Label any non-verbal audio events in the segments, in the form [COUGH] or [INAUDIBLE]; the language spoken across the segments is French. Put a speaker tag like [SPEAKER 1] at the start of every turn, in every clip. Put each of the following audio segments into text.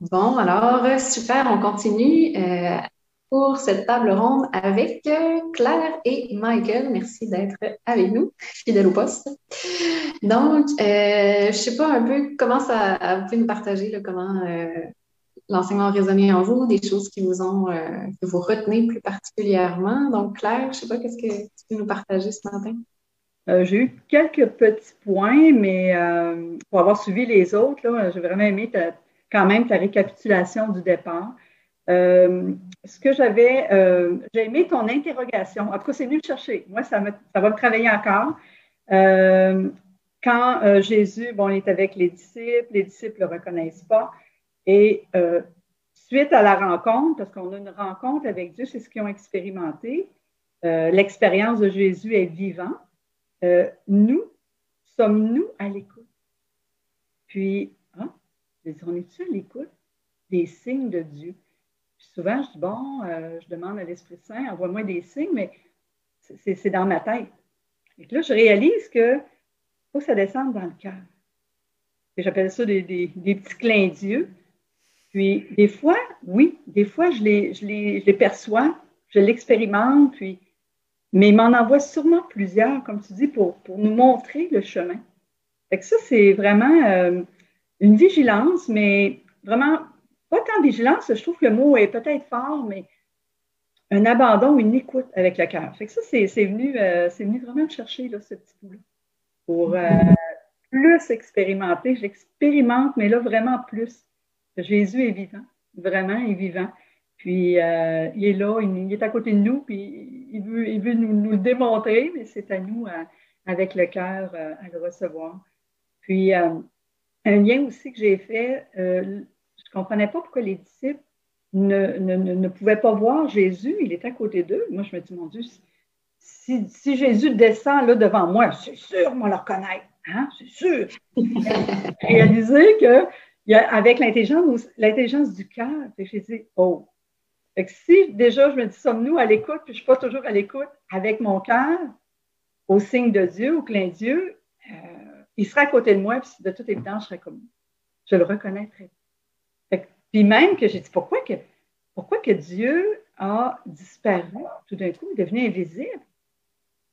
[SPEAKER 1] Bon, alors, super, on continue euh, pour cette table ronde avec euh, Claire et Michael. Merci d'être avec nous, fidèles au poste. Donc, euh, je ne sais pas un peu comment ça, vous pouvez nous partager comment l'enseignement a résonné en vous, des choses qui vous ont, que vous retenez plus particulièrement. Donc, Claire, je ne sais pas, qu'est-ce que tu peux nous partager ce matin?
[SPEAKER 2] j'ai eu quelques petits points, mais pour avoir suivi les autres, j'ai vraiment aimé ta, quand même ta récapitulation du départ. Euh, ce que j'avais, euh, j'ai aimé ton interrogation. En tout cas, c'est venu me chercher. Moi, ça, va me travailler encore. Euh, quand Jésus, bon, il est avec les disciples, les disciples ne le reconnaissent pas. Et suite à la rencontre, parce qu'on a une rencontre avec Dieu, c'est ce qu'ils ont expérimenté. L'expérience de Jésus est vivant. nous, sommes-nous à l'écoute? Puis, on est-tu à l'écoute des signes de Dieu? souvent, je dis, bon, euh, je demande à l'Esprit Saint, envoie-moi des signes, mais c'est dans ma tête. Et là, je réalise que faut que ça descende dans le cœur. J'appelle ça des, petits clins d'yeux. Puis, des fois, oui, des fois, je les, je perçois, je l'expérimente, puis, mais il m'en envoie sûrement plusieurs, comme tu dis, pour, nous montrer le chemin. Fait ça, c'est vraiment euh, une vigilance, mais vraiment pas tant vigilance, je trouve que le mot est peut-être fort, mais un abandon, une écoute avec le cœur. Fait que ça, c'est venu, euh, venu vraiment me chercher là, ce petit bout-là. Pour euh, plus expérimenter. J'expérimente, mais là, vraiment plus. Jésus est vivant. Vraiment, est vivant. Puis euh, il est là, il, est à côté de nous, puis il veut, il veut nous, le démontrer, mais c'est à nous, avec le cœur, à le recevoir. Puis un lien aussi que j'ai fait, je ne comprenais pas pourquoi les disciples ne, ne, ne, pouvaient pas voir Jésus. Il était à côté d'eux. Moi, je me dis, mon Dieu, si, si Jésus descend là devant moi, c'est sûr, moi, le reconnaître. Hein? C'est sûr. [LAUGHS] Réaliser que avec l'intelligence, du cœur, j'ai dit, oh. Fait que si déjà je me dis, sommes-nous à l'écoute, puis je ne suis pas toujours à l'écoute avec mon cœur, au signe de Dieu, au clin d'Dieu, euh, il serait à côté de moi, puis de toute évidence, je serais comme Je le reconnaîtrais. Puis même que j'ai dit, pourquoi que, pourquoi que Dieu a disparu tout d'un coup, il est devenu invisible?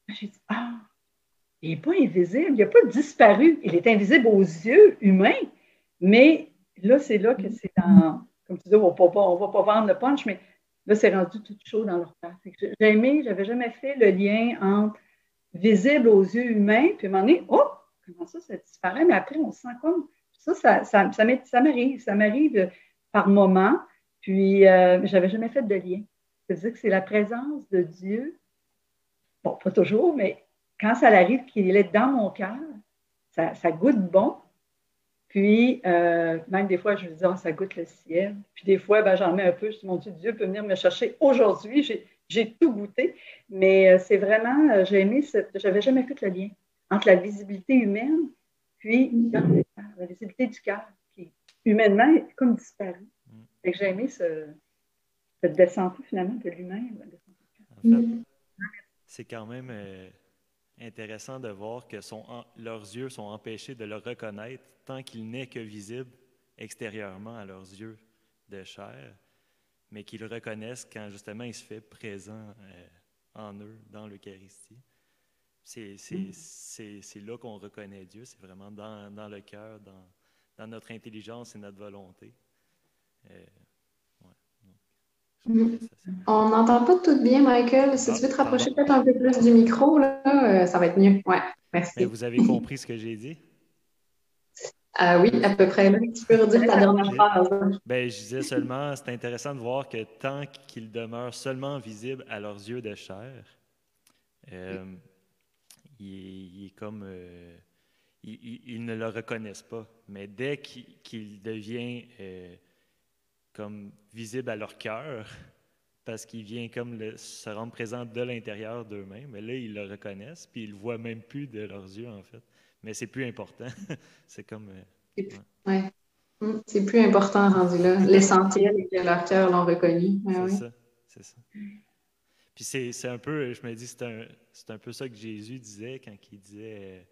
[SPEAKER 2] J'ai dit, ah, il n'est pas invisible, il n'a pas disparu, il est invisible aux yeux humains, mais là, c'est là que c'est dans, comme tu dis, on ne va pas vendre le punch, mais là, c'est rendu tout chaud dans leur place. J'ai aimé, je n'avais jamais fait le lien entre visible aux yeux humains, puis à un moment donné, oh, comment ça, ça disparaît, mais après, on se sent comme, ça, ça, ça, ça m'arrive, ça m'arrive par moment. Puis, euh, j'avais jamais fait de lien. C'est-à-dire que c'est la présence de Dieu, bon, pas toujours, mais quand ça arrive qu'il est dans mon cœur, ça, goûte bon. Puis, euh, même des fois, je me dis, oh, ça goûte le ciel. Puis des fois, ben, j'en mets un peu. Je dis, mon Dieu, Dieu peut venir me chercher aujourd'hui. J'ai tout goûté. Mais euh, c'est vraiment, euh, j'ai aimé, j'avais jamais fait le lien entre la visibilité humaine puis la visibilité du cœur humainement, est comme disparu. Mm. j'ai aimé ce, cette descente finalement de l'humain.
[SPEAKER 3] En c'est quand même euh, intéressant de voir que leurs yeux sont empêchés de le reconnaître tant qu'il n'est que visible extérieurement à leurs yeux de chair, mais qu'ils le reconnaissent quand justement il se fait présent euh, en eux, dans l'Eucharistie. C'est là qu'on reconnaît Dieu, c'est vraiment dans, dans le cœur, dans, dans notre intelligence et notre volonté. Euh.
[SPEAKER 1] On n'entend pas tout bien, Michael. Si tu veux te rapprocher peut-être un peu plus du micro, là, euh, ça va être mieux. Ouais, merci.
[SPEAKER 3] vous avez compris ce que j'ai dit?
[SPEAKER 1] Ah [LAUGHS] oui, à peu près. Tu peux redire ta dernière phrase.
[SPEAKER 3] Ben, je disais seulement, c'est intéressant de voir que tant qu'il demeure seulement visible à leurs yeux de chair, euh, il, est comme ils, ne le reconnaissent pas. Mais dès qu'il devient euh, comme visible à leur cœur, [LAUGHS] parce qu'il vient comme se rendre présent de l'intérieur d'eux-mêmes, mais là, ils le reconnaissent, puis ils le voient même plus de leurs yeux, en fait. Mais c'est plus important. [LAUGHS] c'est comme...
[SPEAKER 1] Euh, ouais. Hum, c'est plus important rendu là. L'essentiel est que leur cœur l'ont reconnu.
[SPEAKER 3] c'est ça. C'est ça. Puis c'est un peu, je me dis, c'est un, un, peu ça que Jésus disait quand il disait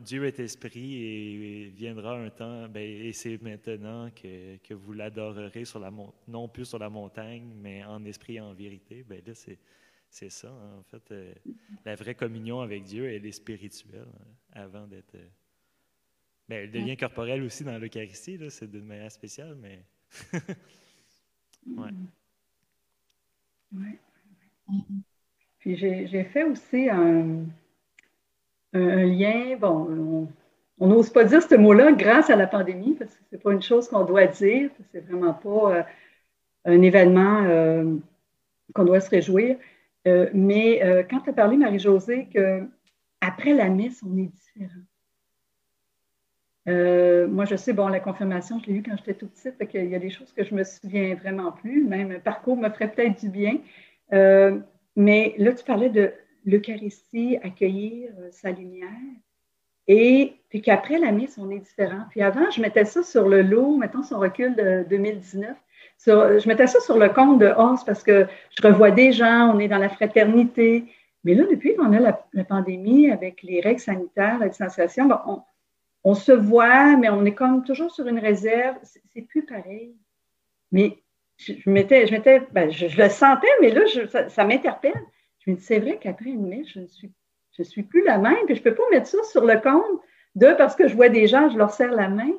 [SPEAKER 3] Dieu est esprit et, viendra un temps, ben, et c'est maintenant que, que vous l'adorerez sur la non plus sur la montagne, mais en esprit et en vérité. Ben là, c'est ça, hein. en fait. Euh, la vraie communion avec Dieu, elle est spirituelle hein, avant d'être. Euh, ben, elle devient corporelle aussi dans l'Eucharistie, c'est d'une manière spéciale, mais. [LAUGHS]
[SPEAKER 2] ouais. Ouais. Puis j'ai fait aussi un un, lien, bon, on n'ose pas dire ce mot-là grâce à la pandémie, parce que ce n'est pas une chose qu'on doit dire, c'est vraiment pas euh, un événement euh, qu'on doit se réjouir. Euh, mais quand tu as parlé, Marie-Josée, qu'après la messe, on est différent. Moi, je sais, bon, la confirmation, je l'ai eue quand j'étais tout petite, fait qu'il y a des choses que je me souviens vraiment plus. Même un parcours me ferait peut-être du bien. mais là, tu parlais de l'Eucharistie, accueillir euh, sa lumière. Et puis qu'après la mise, on est différent. Puis avant, je mettais ça sur le lot, mettons son recul de 2019. je mettais ça sur le compte de Horse parce que je revois des gens, on est dans la fraternité. Mais là, depuis qu'on a la, pandémie avec les règles sanitaires, la distanciation, ben, on, se voit, mais on est comme toujours sur une réserve. C'est plus pareil. Mais je, mettais, je, ben, je, le sentais, mais là, ça m'interpelle. Je me dis, c'est vrai qu'après une messe, je ne suis plus la même, puis je ne peux pas mettre ça sur le compte de parce que je vois des gens, je leur serre la main.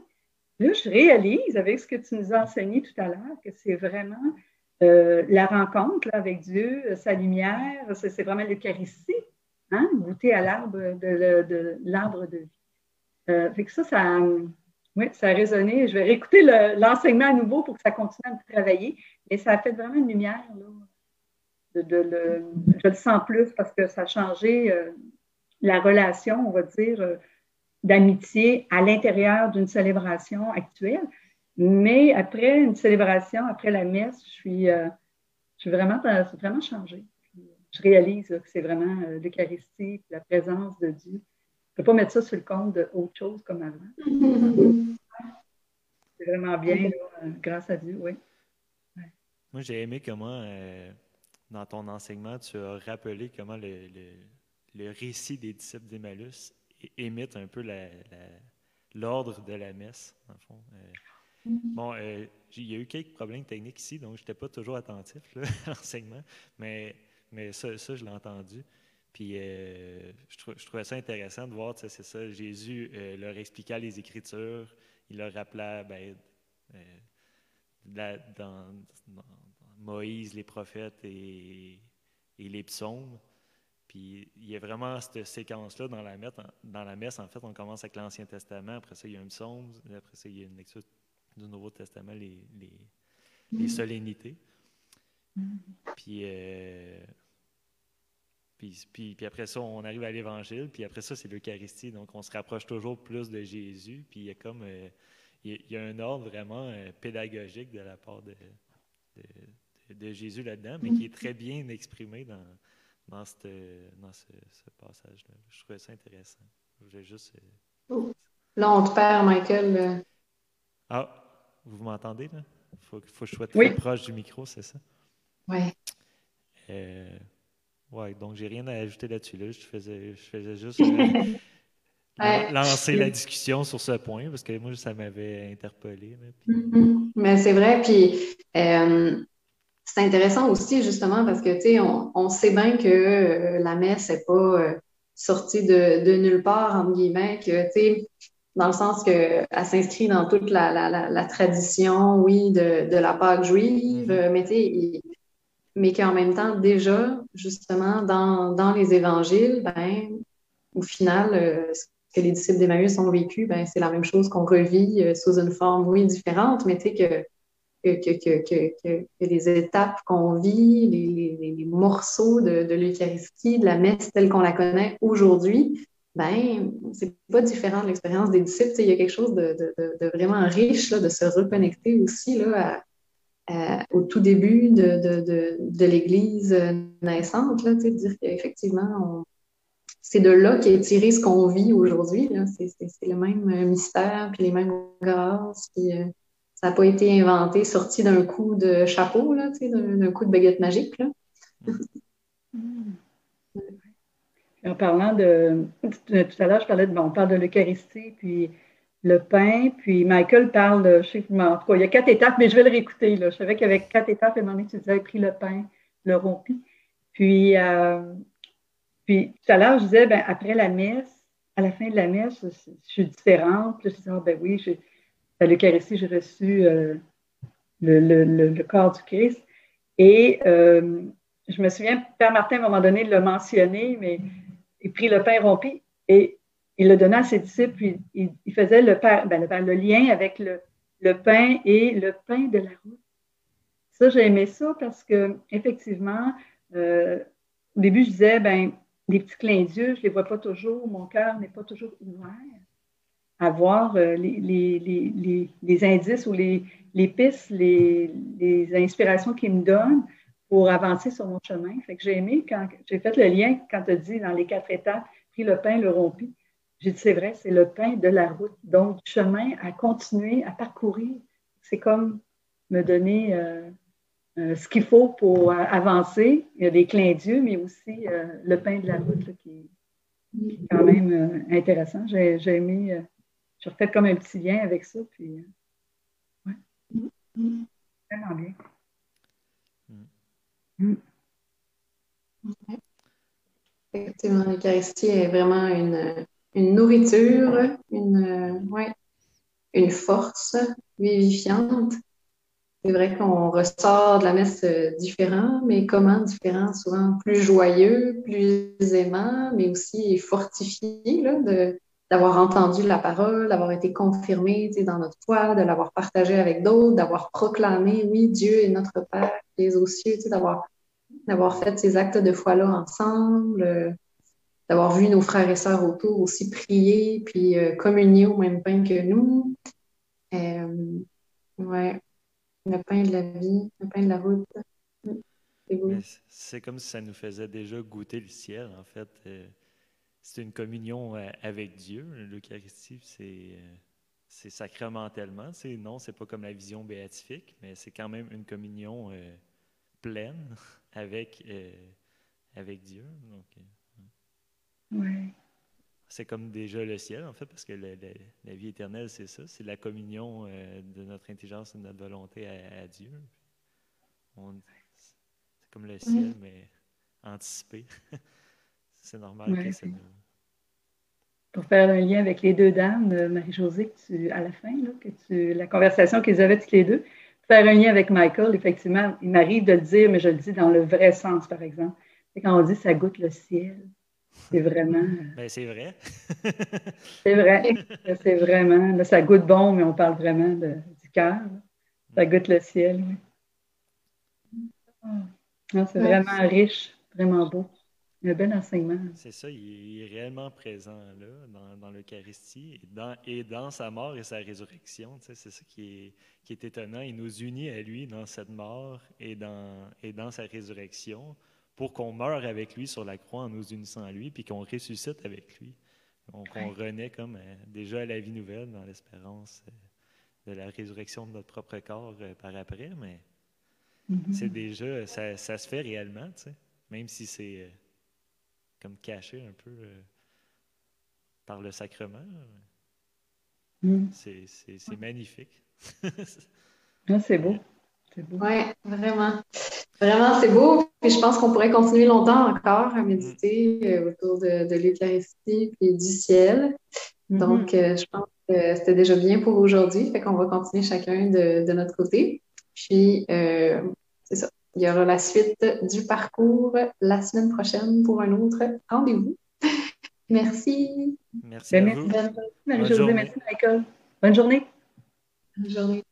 [SPEAKER 2] Là, je réalise avec ce que tu nous as enseigné tout à l'heure que c'est vraiment euh, la rencontre avec Dieu, sa lumière, c'est vraiment l'Eucharistie, hein? goûter à l'arbre de, l'arbre de vie. Euh, fait que ça, ça, a résonné. Je vais réécouter l'enseignement à nouveau pour que ça continue à me travailler. Et ça a fait vraiment une lumière je le sens plus parce que ça a changé euh, la relation, on va dire, euh, d'amitié à l'intérieur d'une célébration actuelle. Mais après une célébration, après la messe, je suis, euh, je vraiment, vraiment changée. Je réalise que c'est vraiment l'Eucharistie, la présence de Dieu. Je ne peux pas mettre ça sur le compte d'autre chose comme avant. [LAUGHS] c'est vraiment bien, grâce à Dieu, oui.
[SPEAKER 3] Moi, j'ai aimé comment dans ton enseignement, tu as rappelé comment le, le, récit des disciples d'Emmaüs imite un peu l'ordre de la messe, en fond. Euh, mm-hmm. bon, euh, il y a eu quelques problèmes techniques ici, donc je n'étais pas toujours attentif [LAUGHS] à l'enseignement, mais, mais ça, ça je l'ai entendu. Puis euh, je, je, trouvais ça intéressant de voir, c'est ça, Jésus leur expliquait les Écritures, il leur rappelait ben, dans, Moïse, les prophètes et, les psaumes. Puis il y a vraiment cette séquence-là dans la, messe, dans la messe. En fait, on commence avec l'Ancien Testament, après ça, il y a un psaume, après ça, il y a une lecture du Nouveau Testament, les, les, mm-hmm. solennités. Mm-hmm. Puis, puis, puis, après ça, on arrive à l'Évangile, puis après ça, c'est l'Eucharistie. Donc, on se rapproche toujours plus de Jésus, puis il y a comme euh, il, y a, un ordre vraiment euh, pédagogique de la part de, de Jésus là-dedans, mais qui est très bien exprimé dans, dans, ce, passage-là. Je trouvais ça intéressant. Je juste.
[SPEAKER 1] Euh, oh. Là, on te perd, Michael.
[SPEAKER 3] Ah, vous m'entendez, là? Il faut, faut, que je sois très proche du micro, c'est ça?
[SPEAKER 1] Oui.
[SPEAKER 3] Euh, oui, donc j'ai rien à ajouter là-dessus. Là. Je, faisais, je faisais juste [LAUGHS] euh, lancer la discussion sur ce point, parce que moi, ça m'avait interpellé.
[SPEAKER 1] Mm-hmm. Mais c'est vrai, puis c'est intéressant aussi, justement, parce que, tu sais, on, sait bien que euh, la messe n'est pas euh, sortie de, nulle part, entre guillemets, que, tu sais, dans le sens qu'elle s'inscrit dans toute la, tradition, oui, de, la Pâque juive, mm-hmm. mais tu sais, mais qu'en même temps, déjà, justement, dans, les évangiles, ben, au final, euh, ce que les disciples d'Emmaüs ont vécu, ben, c'est la même chose qu'on revit sous une forme, oui, différente, mais tu sais, que que, les étapes qu'on vit, les, morceaux de, l'Eucharistie, de la messe telle qu'on la connaît aujourd'hui, ben, c'est pas différent de l'expérience des disciples. Il y a quelque chose de, de au tout début de, l'Église naissante, là, dire qu'effectivement, c'est de là qu'est tiré ce qu'on vit aujourd'hui. C'est le même mystère, puis les mêmes grâces, puis euh, ça n'a pas été inventé, sorti d'un coup de chapeau, d'un coup de baguette magique. Là. [LAUGHS]
[SPEAKER 2] en parlant de. Tout à l'heure, je parlais de. Bon, on parle de l'Eucharistie, puis le pain, puis Michael parle de. Je sais en tout cas, il y a quatre étapes, mais je vais le réécouter. Là. Je savais qu'il y avait quatre étapes, et moment tu disais, pris le pain, le rompi. Puis, euh, puis tout à l'heure, je disais, ben, après la messe, à la fin de la messe, je, suis différente. je disais, ah, ben oui, à l'Eucharistie, j'ai reçu euh, le, le, le, corps du Christ. Et euh, je me souviens, Père Martin, à un moment donné, l'a mentionné, mais il prit le pain rompu et il le donnait à ses disciples, puis il, faisait le, ben, le, lien avec le, pain et le pain de la route. Ça, j'ai aimé ça parce que, effectivement, euh, au début, je disais, ben, les petits clins d'yeux, je ne les vois pas toujours, mon cœur n'est pas toujours ouvert à voir euh, les, indices ou les, pistes, les, inspirations qu'il me donne pour avancer sur mon chemin. Fait que j'ai aimé quand j'ai fait le lien quand tu as dit dans les quatre étapes, pris le pain, le rompi. J'ai dit, c'est vrai, c'est le pain de la route. Donc, chemin à continuer, à parcourir. C'est comme me donner euh, euh, ce qu'il faut pour avancer. Il y a des clins d'yeux, mais aussi le pain de la route qui, est quand même intéressant. J'ai aimé je refais comme un petit lien avec ça. Puis, euh, ouais. Vraiment bien.
[SPEAKER 1] Mm. Effectivement, l'Eucharistie est vraiment une, une nourriture, une, ouais, une force vivifiante. C'est vrai qu'on ressort de la messe différent, mais comment différent? Souvent plus joyeux, plus aimant, mais aussi fortifié là, de, d'avoir entendu la parole, d'avoir été confirmé dans notre foi, de l'avoir partagé avec d'autres, d'avoir proclamé, oui, Dieu est notre Père qui est aux cieux, d'avoir, d'avoir fait ces actes de foi-là ensemble, euh, d'avoir vu nos frères et sœurs autour aussi prier, puis euh, communier au même pain que nous. Euh, ouais, le pain de la vie, le pain de la route.
[SPEAKER 3] C'est comme si ça nous faisait déjà goûter le ciel, en fait c'est une communion euh, avec Dieu. L'Eucharistie, c'est euh, sacramentellement. C'est, non, c'est pas comme la vision béatifique, mais c'est quand même une communion euh, pleine [LAUGHS] avec, avec Dieu. C'est comme déjà le ciel, en fait, parce que la, vie éternelle, c'est ça. C'est la communion de notre intelligence et de notre volonté à, Dieu. c'est comme le ciel, mais anticipé. [LAUGHS] c'est normal que ça nous
[SPEAKER 2] pour faire un lien avec les deux dames, euh, Marie-Josée, à la fin, que tu, la conversation qu'ils avaient toutes les deux, faire un lien avec Michael, effectivement, il m'arrive de le dire, mais je le dis dans le vrai sens, par exemple. C'est quand on dit ça goûte le ciel, c'est vraiment. Euh,
[SPEAKER 3] ben, c'est vrai. [LAUGHS]
[SPEAKER 2] c'est vrai. C'est vraiment. Là, ça goûte bon, mais on parle vraiment de, du cœur. Ça goûte le ciel, oui. c'est vraiment riche, vraiment beau. Un bel enseignement.
[SPEAKER 3] C'est ça, il est réellement présent là, dans, l'Eucharistie et dans, et dans sa mort et sa résurrection. c'est ça qui est, qui est étonnant. Il nous unit à lui dans cette mort et dans, et dans sa résurrection pour qu'on meure avec lui sur la croix en nous unissant à lui, puis qu'on ressuscite avec lui. Donc, on renaît comme euh, déjà à la vie nouvelle dans l'espérance euh, de la résurrection de notre propre corps euh, par après, mais mm-hmm. c'est déjà, ça, ça, se fait réellement, même si c'est comme caché un peu euh, par le sacrement. Mm. C'est magnifique. [LAUGHS]
[SPEAKER 2] C'est beau.
[SPEAKER 1] Oui, vraiment. Vraiment, c'est beau. Je pense qu'on pourrait continuer longtemps encore à méditer euh, autour de, de l'Eucharistie et du ciel. Mm-hmm. Donc, euh, je pense que c'était déjà bien pour aujourd'hui. Fait qu'on va continuer chacun de, de notre côté. Puis, c'est ça. Il y aura la suite du parcours la semaine prochaine pour un autre rendez-vous. [LAUGHS] Merci.
[SPEAKER 3] Merci.
[SPEAKER 2] Ben. Merci, Michael. Bonne journée.
[SPEAKER 1] Bonne journée.